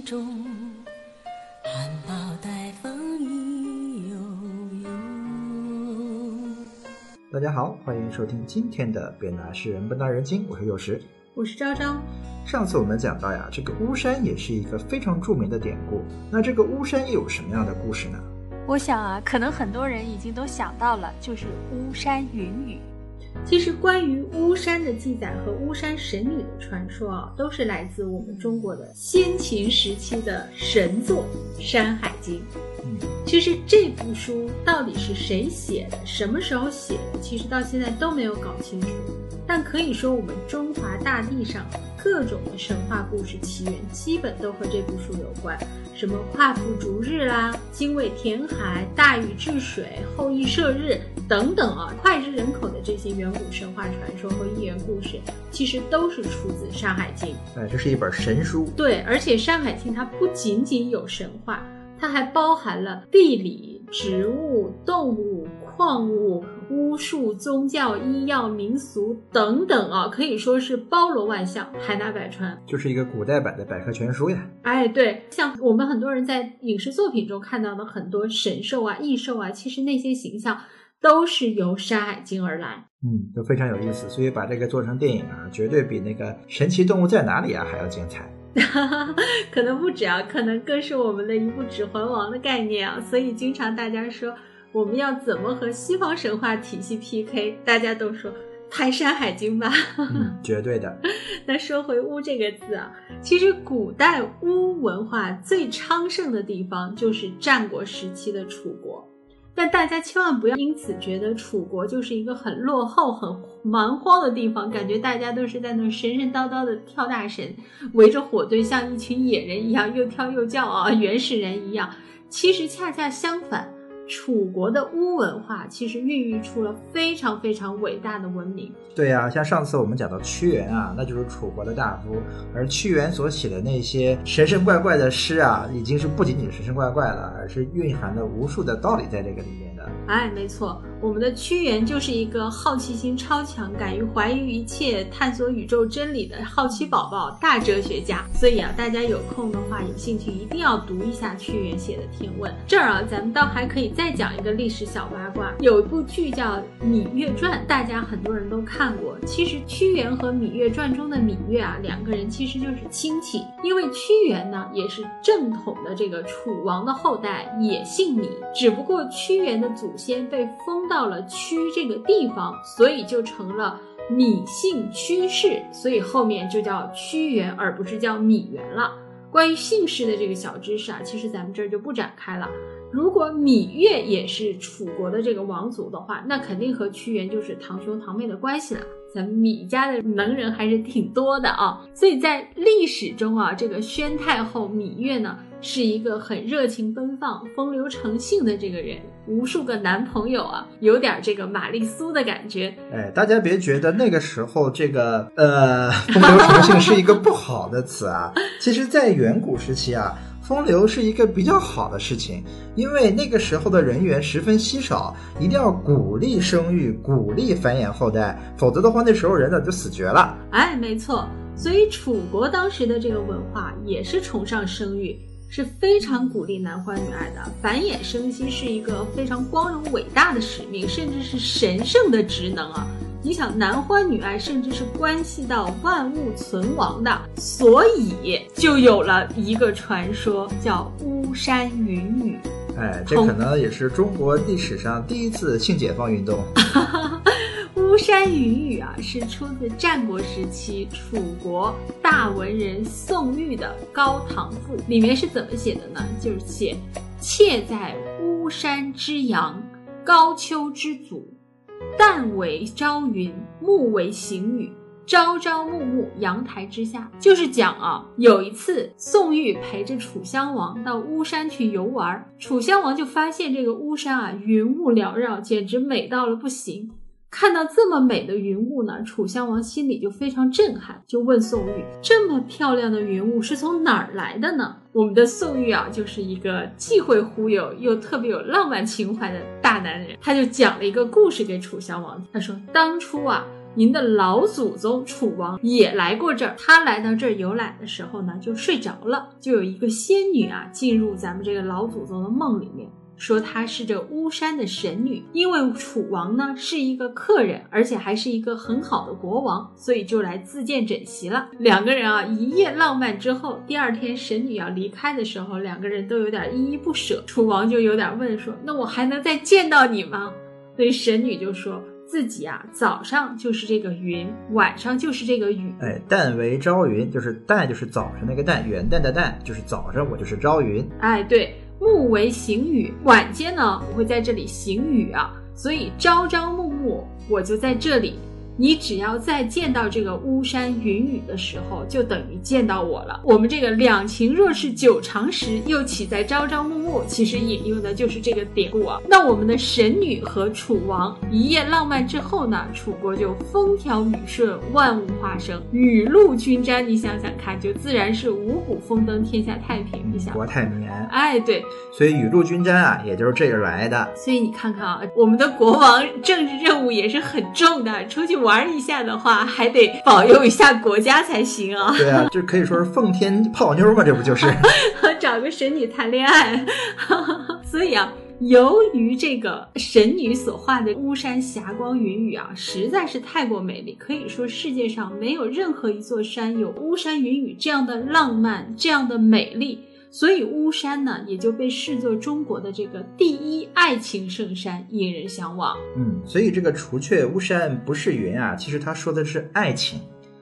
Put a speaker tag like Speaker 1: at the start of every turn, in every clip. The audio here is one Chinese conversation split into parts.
Speaker 1: 林中，含苞待放意悠悠。
Speaker 2: 大家好，欢迎收听今天的《别拿诗人不拿人精》，我是幼时。
Speaker 3: 我是昭昭，
Speaker 2: 上次我们讲到呀，这个巫山也是一个非常著名的典故。那这个巫山又有什么样的故事呢？
Speaker 3: 我想啊，可能很多人已经都想到了，就是巫山云雨。其实关于巫山的记载和巫山神女的传说啊，都是来自我们中国的先秦时期的神作《山海经》。
Speaker 2: 嗯，
Speaker 3: 其实这部书到底是谁写的，什么时候写的，其实到现在都没有搞清楚。但可以说，我们中华大地上各种的神话故事起源，基本都和这部书有关。什么夸父逐日啦，精卫填海，大禹治水，后羿射日等等啊，脍炙人口的这些远古神话传说和寓言故事，其实都是出自《山海经》。
Speaker 2: 哎，这是一本神书。
Speaker 3: 对，而且《山海经》它不仅仅有神话。它还包含了地理、植物、动物、矿物、巫术、宗教、医药、民俗等等啊，可以说是包罗万象，海纳百川，
Speaker 2: 就是一个古代版的百科全书呀。
Speaker 3: 哎，对，像我们很多人在影视作品中看到的很多神兽啊、异兽啊，其实那些形象都是由《山海经》而来。
Speaker 2: 嗯，都非常有意思，所以把这个做成电影啊，绝对比那个《神奇动物在哪里》啊还要精彩。
Speaker 3: 可能不止啊，可能更是我们的一部《指环王》的概念啊，所以经常大家说我们要怎么和西方神话体系 PK，大家都说拍《山海经》吧。
Speaker 2: 绝对的。
Speaker 3: 那说回“巫”这个字啊，其实古代巫文化最昌盛的地方就是战国时期的楚国。但大家千万不要因此觉得楚国就是一个很落后、很蛮荒的地方，感觉大家都是在那神神叨叨的跳大神，围着火堆像一群野人一样又跳又叫啊，原始人一样。其实恰恰相反。楚国的巫文化其实孕育出了非常非常伟大的文明。
Speaker 2: 对呀，像上次我们讲到屈原啊，那就是楚国的大夫，而屈原所写的那些神神怪怪的诗啊，已经是不仅仅神神怪怪了，而是蕴含了无数的道理在这个里面的。
Speaker 3: 哎，没错，我们的屈原就是一个好奇心超强、敢于怀疑一切、探索宇宙真理的好奇宝宝、大哲学家。所以啊，大家有空的话、有兴趣，一定要读一下屈原写的《天问》。这儿啊，咱们倒还可以。再讲一个历史小八卦，有一部剧叫《芈月传》，大家很多人都看过。其实屈原和《芈月传》中的芈月啊，两个人其实就是亲戚。因为屈原呢，也是正统的这个楚王的后代，也姓芈，只不过屈原的祖先被封到了屈这个地方，所以就成了芈姓屈氏，所以后面就叫屈原，而不是叫芈原了。关于姓氏的这个小知识啊，其实咱们这儿就不展开了。如果芈月也是楚国的这个王族的话，那肯定和屈原就是堂兄堂妹的关系了。咱们芈家的能人还是挺多的啊，所以在历史中啊，这个宣太后芈月呢，是一个很热情奔放、风流成性的这个人，无数个男朋友啊，有点这个玛丽苏的感觉。
Speaker 2: 哎，大家别觉得那个时候这个呃风流成性是一个不好的词啊，其实，在远古时期啊。风流是一个比较好的事情，因为那个时候的人员十分稀少，一定要鼓励生育，鼓励繁衍后代，否则的话，那时候人早就死绝了。
Speaker 3: 哎，没错，所以楚国当时的这个文化也是崇尚生育，是非常鼓励男欢女爱的，繁衍生息是一个非常光荣伟大的使命，甚至是神圣的职能啊。你想男欢女爱，甚至是关系到万物存亡的，所以就有了一个传说，叫巫山云雨。
Speaker 2: 哎，这可能也是中国历史上第一次性解放运动。
Speaker 3: 山云雨啊，是出自战国时期楚国大文人宋玉的《高唐赋》，里面是怎么写的呢？就是写：妾在巫山之阳，高丘之祖。旦为朝云，暮为行雨，朝朝暮暮，阳台之下，就是讲啊，有一次宋玉陪着楚襄王到巫山去游玩，楚襄王就发现这个巫山啊，云雾缭绕，简直美到了不行。看到这么美的云雾呢，楚襄王心里就非常震撼，就问宋玉：“这么漂亮的云雾是从哪儿来的呢？”我们的宋玉啊，就是一个既会忽悠又特别有浪漫情怀的大男人，他就讲了一个故事给楚襄王。他说：“当初啊，您的老祖宗楚王也来过这儿。他来到这儿游览的时候呢，就睡着了。就有一个仙女啊，进入咱们这个老祖宗的梦里面，说她是这巫山的神女。因为楚王呢是一个客人，而且还是一个很好的国王，所以就来自荐枕席了。两个人啊，一夜浪漫之后，第二天神女要离开的时候，两个人都有点依依不舍。楚王就有点问说：“那我还能再见到你吗？”所以神女就说。自己啊，早上就是这个云，晚上就是这个雨。
Speaker 2: 哎，旦为朝云，就是旦就是早上那个旦，元旦的旦就是早上，我就是朝云。
Speaker 3: 哎，对，暮为行雨，晚间呢我会在这里行雨啊，所以朝朝暮暮我就在这里。你只要再见到这个巫山云雨的时候，就等于见到我了。我们这个两情若是久长时，又岂在朝朝暮暮？其实引用的就是这个典故啊。那我们的神女和楚王一夜浪漫之后呢，楚国就风调雨顺，万物化生，雨露均沾。你想想看，就自然是五谷丰登，天下太平。你想，
Speaker 2: 国泰民安。
Speaker 3: 哎，对，
Speaker 2: 所以雨露均沾啊，也就是这个来的。
Speaker 3: 所以你看看啊，我们的国王政治任务也是很重的，出去玩。玩一下的话，还得保佑一下国家才行啊！
Speaker 2: 对啊，这可以说是奉天泡妞嘛，这不就是
Speaker 3: 找个神女谈恋爱？所以啊，由于这个神女所画的巫山霞光云雨啊，实在是太过美丽，可以说世界上没有任何一座山有巫山云雨这样的浪漫，这样的美丽。所以巫山呢，也就被视作中国的这个第一爱情圣山，引人向往。
Speaker 2: 嗯，所以这个除却巫山不是云啊，其实他说的是爱情。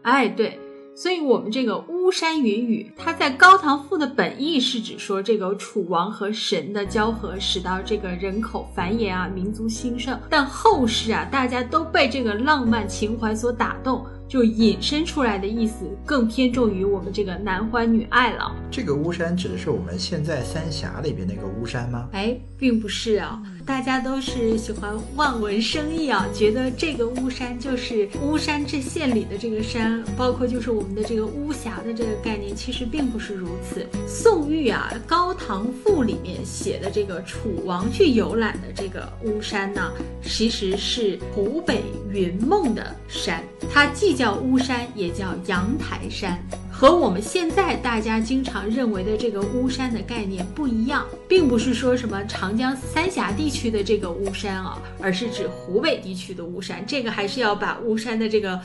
Speaker 3: 哎，对，所以我们这个巫山云雨，它在《高唐赋》的本意是指说这个楚王和神的交合，使到这个人口繁衍啊，民族兴盛。但后世啊，大家都被这个浪漫情怀所打动。就引申出来的意思更偏重于我们这个男欢女爱了。
Speaker 2: 这个巫山指的是我们现在三峡里边那个巫山吗？
Speaker 3: 哎，并不是啊。大家都是喜欢望文生义啊，觉得这个巫山就是巫山这县里的这个山，包括就是我们的这个巫峡的这个概念，其实并不是如此。宋玉啊，《高唐赋》里面写的这个楚王去游览的这个巫山呢，其实是湖北云梦的山，它既叫巫山，也叫阳台山。和我们现在大家经常认为的这个巫山的概念不一样，并不是说什么长江三峡地区的这个巫山啊，而是指湖北地区的巫山。这个还是要把巫山的这个。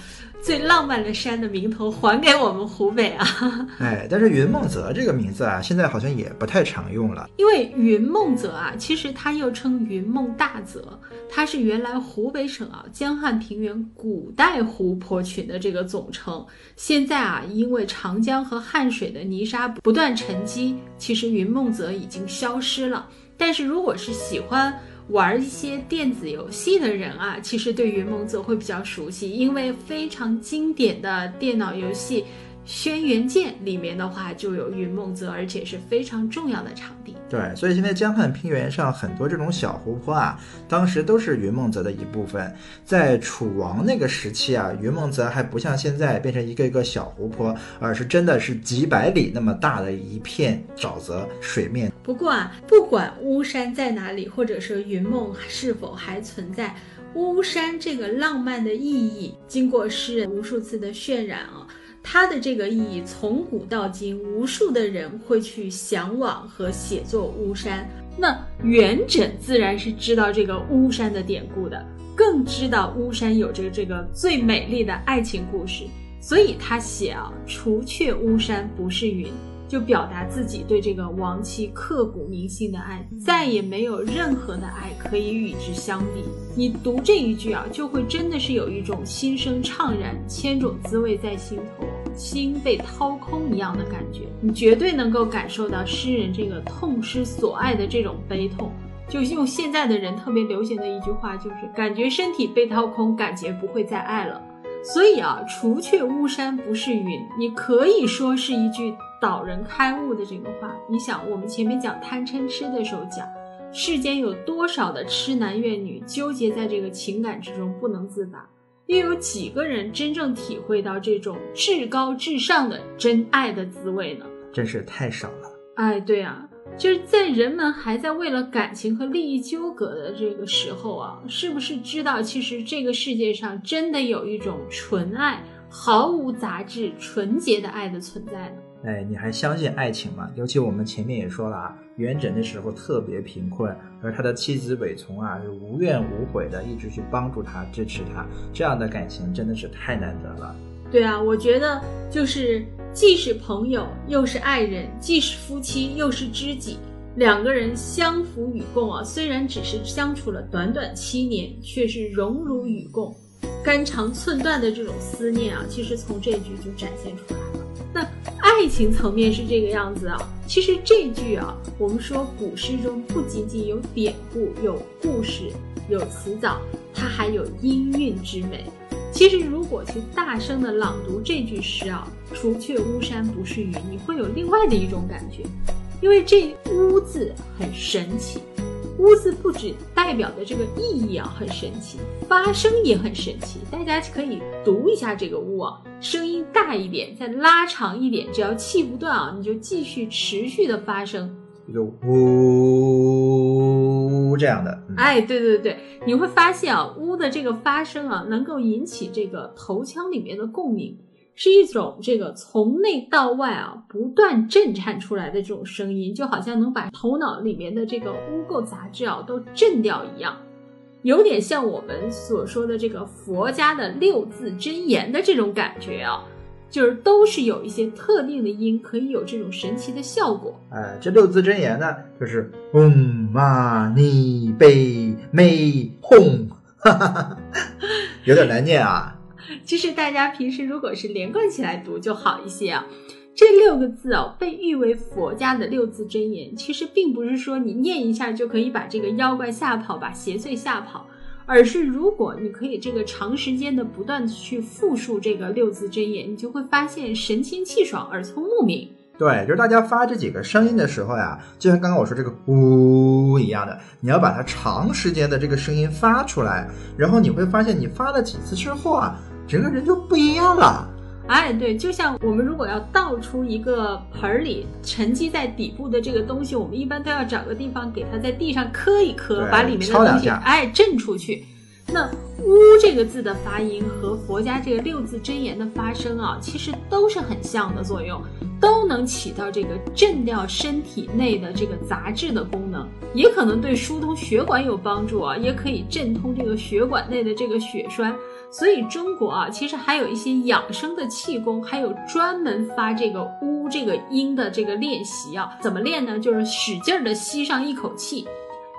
Speaker 3: 最浪漫的山的名头还给我们湖北啊！
Speaker 2: 哎，但是云梦泽这个名字啊，现在好像也不太常用了。
Speaker 3: 因为云梦泽啊，其实它又称云梦大泽，它是原来湖北省啊江汉平原古代湖泊群的这个总称。现在啊，因为长江和汉水的泥沙不断沉积，其实云梦泽已经消失了。但是如果是喜欢，玩一些电子游戏的人啊，其实对云梦泽会比较熟悉，因为非常经典的电脑游戏《轩辕剑》里面的话就有云梦泽，而且是非常重要的场地。
Speaker 2: 对，所以现在江汉平原上很多这种小湖泊啊，当时都是云梦泽的一部分。在楚王那个时期啊，云梦泽还不像现在变成一个一个小湖泊，而是真的是几百里那么大的一片沼泽水面。
Speaker 3: 不过啊，不管巫山在哪里，或者说云梦是否还存在，巫山这个浪漫的意义，经过诗人无数次的渲染啊。它的这个意义，从古到今，无数的人会去向往和写作巫山。那元稹自然是知道这个巫山的典故的，更知道巫山有着这个最美丽的爱情故事，所以他写啊，除却巫山不是云。就表达自己对这个亡妻刻骨铭心的爱，再也没有任何的爱可以与之相比。你读这一句啊，就会真的是有一种心生怅然，千种滋味在心头，心被掏空一样的感觉。你绝对能够感受到诗人这个痛失所爱的这种悲痛。就用现在的人特别流行的一句话，就是感觉身体被掏空，感觉不会再爱了。所以啊，除却巫山不是云，你可以说是一句。导人开悟的这个话，你想，我们前面讲贪嗔痴的时候讲，世间有多少的痴男怨女纠结在这个情感之中不能自拔，又有几个人真正体会到这种至高至上的真爱的滋味呢？
Speaker 2: 真是太少了。
Speaker 3: 哎，对啊，就是在人们还在为了感情和利益纠葛的这个时候啊，是不是知道其实这个世界上真的有一种纯爱、毫无杂质、纯洁的爱的存在呢？
Speaker 2: 哎，你还相信爱情吗？尤其我们前面也说了啊，元稹的时候特别贫困，而他的妻子韦丛啊是无怨无悔的，一直去帮助他、支持他，这样的感情真的是太难得了。
Speaker 3: 对啊，我觉得就是既是朋友又是爱人，既是夫妻又是知己，两个人相扶与共啊，虽然只是相处了短短七年，却是荣辱与共，肝肠寸断的这种思念啊，其实从这句就展现出来了。那爱情层面是这个样子啊，其实这句啊，我们说古诗中不仅仅有典故、有故事、有词藻，它还有音韵之美。其实如果去大声的朗读这句诗啊，“除却巫山不是云”，你会有另外的一种感觉，因为这“巫”字很神奇。屋字不止代表的这个意义啊很神奇，发声也很神奇。大家可以读一下这个屋啊，声音大一点，再拉长一点，只要气不断啊，你就继续持续的发声，
Speaker 2: 就呜这样的。
Speaker 3: 哎，对对对，你会发现啊，屋的这个发声啊，能够引起这个头腔里面的共鸣。是一种这个从内到外啊不断震颤出来的这种声音，就好像能把头脑里面的这个污垢杂质啊都震掉一样，有点像我们所说的这个佛家的六字真言的这种感觉啊，就是都是有一些特定的音可以有这种神奇的效果。
Speaker 2: 哎，这六字真言呢，就是嗡嘛呢呗咪吽，哈哈哈，有点难念啊。
Speaker 3: 其实大家平时如果是连贯起来读就好一些啊。这六个字哦，被誉为佛家的六字真言。其实并不是说你念一下就可以把这个妖怪吓跑，把邪祟吓跑，而是如果你可以这个长时间的不断去复述这个六字真言，你就会发现神清气爽，耳聪目明。
Speaker 2: 对，就是大家发这几个声音的时候呀，就像刚刚我说这个呜一样的，你要把它长时间的这个声音发出来，然后你会发现你发了几次之后啊。整个人就不一样了，
Speaker 3: 哎，对，就像我们如果要倒出一个盆儿里沉积在底部的这个东西，我们一般都要找个地方给它在地上磕一磕，把里面的东西哎震出去。那“乌”这个字的发音和佛家这个六字真言的发声啊，其实都是很像的作用，都能起到这个震掉身体内的这个杂质的功能，也可能对疏通血管有帮助啊，也可以镇通这个血管内的这个血栓。所以中国啊，其实还有一些养生的气功，还有专门发这个“呜”这个音的这个练习啊。怎么练呢？就是使劲的吸上一口气，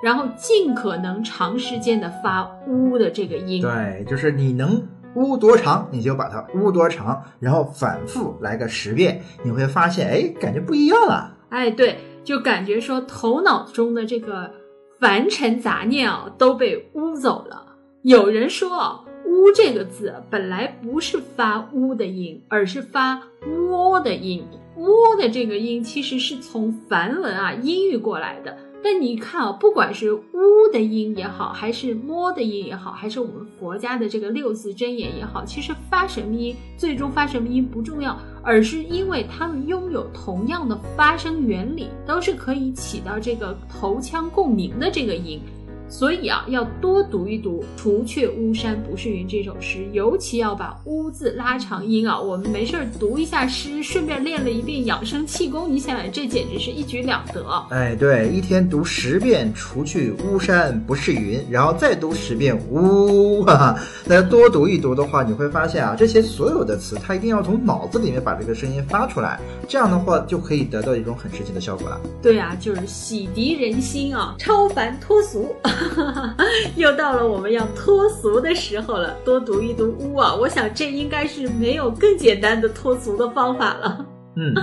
Speaker 3: 然后尽可能长时间的发“呜”的这个音。
Speaker 2: 对，就是你能呜多长，你就把它呜多长，然后反复来个十遍，你会发现，哎，感觉不一样了。
Speaker 3: 哎，对，就感觉说头脑中的这个凡尘杂念啊都被呜走了。有人说啊。乌这个字本来不是发乌的音，而是发窝的音。窝的这个音其实是从梵文啊音译过来的。但你看啊，不管是乌的音也好，还是摸的音也好，还是我们佛家的这个六字真言也好，其实发什么音，最终发什么音不重要，而是因为它们拥有同样的发声原理，都是可以起到这个头腔共鸣的这个音。所以啊，要多读一读“除却巫山不是云”这首诗，尤其要把“巫”字拉长音啊。我们没事儿读一下诗，顺便练了一遍养生气功，你想想，这简直是一举两得。
Speaker 2: 哎，对，一天读十遍“除去巫山不是云”，然后再读十遍“巫”，哈哈，那多读一读的话，你会发现啊，这些所有的词，它一定要从脑子里面把这个声音发出来，这样的话就可以得到一种很神奇的效果了。
Speaker 3: 对啊，就是洗涤人心啊，超凡脱俗。又到了我们要脱俗的时候了，多读一读巫啊！我想这应该是没有更简单的脱俗的方法了。
Speaker 2: 嗯，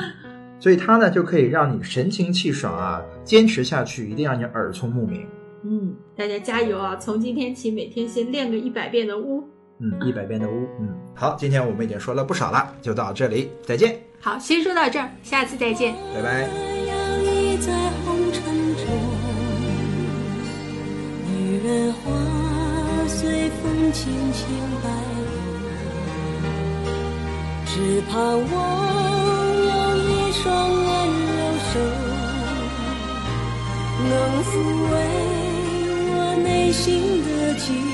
Speaker 2: 所以它呢就可以让你神清气爽啊，坚持下去一定让你耳聪目明。
Speaker 3: 嗯，大家加油啊！从今天起每天先练个一百遍的巫。
Speaker 2: 嗯，一百遍的巫。嗯，好，今天我们已经说了不少了，就到这里，再见。
Speaker 3: 好，先说到这儿，下次再见，
Speaker 2: 拜拜。
Speaker 1: 人花随风轻轻摆动，只盼望有一双温柔手，能抚慰我内心的寂寞。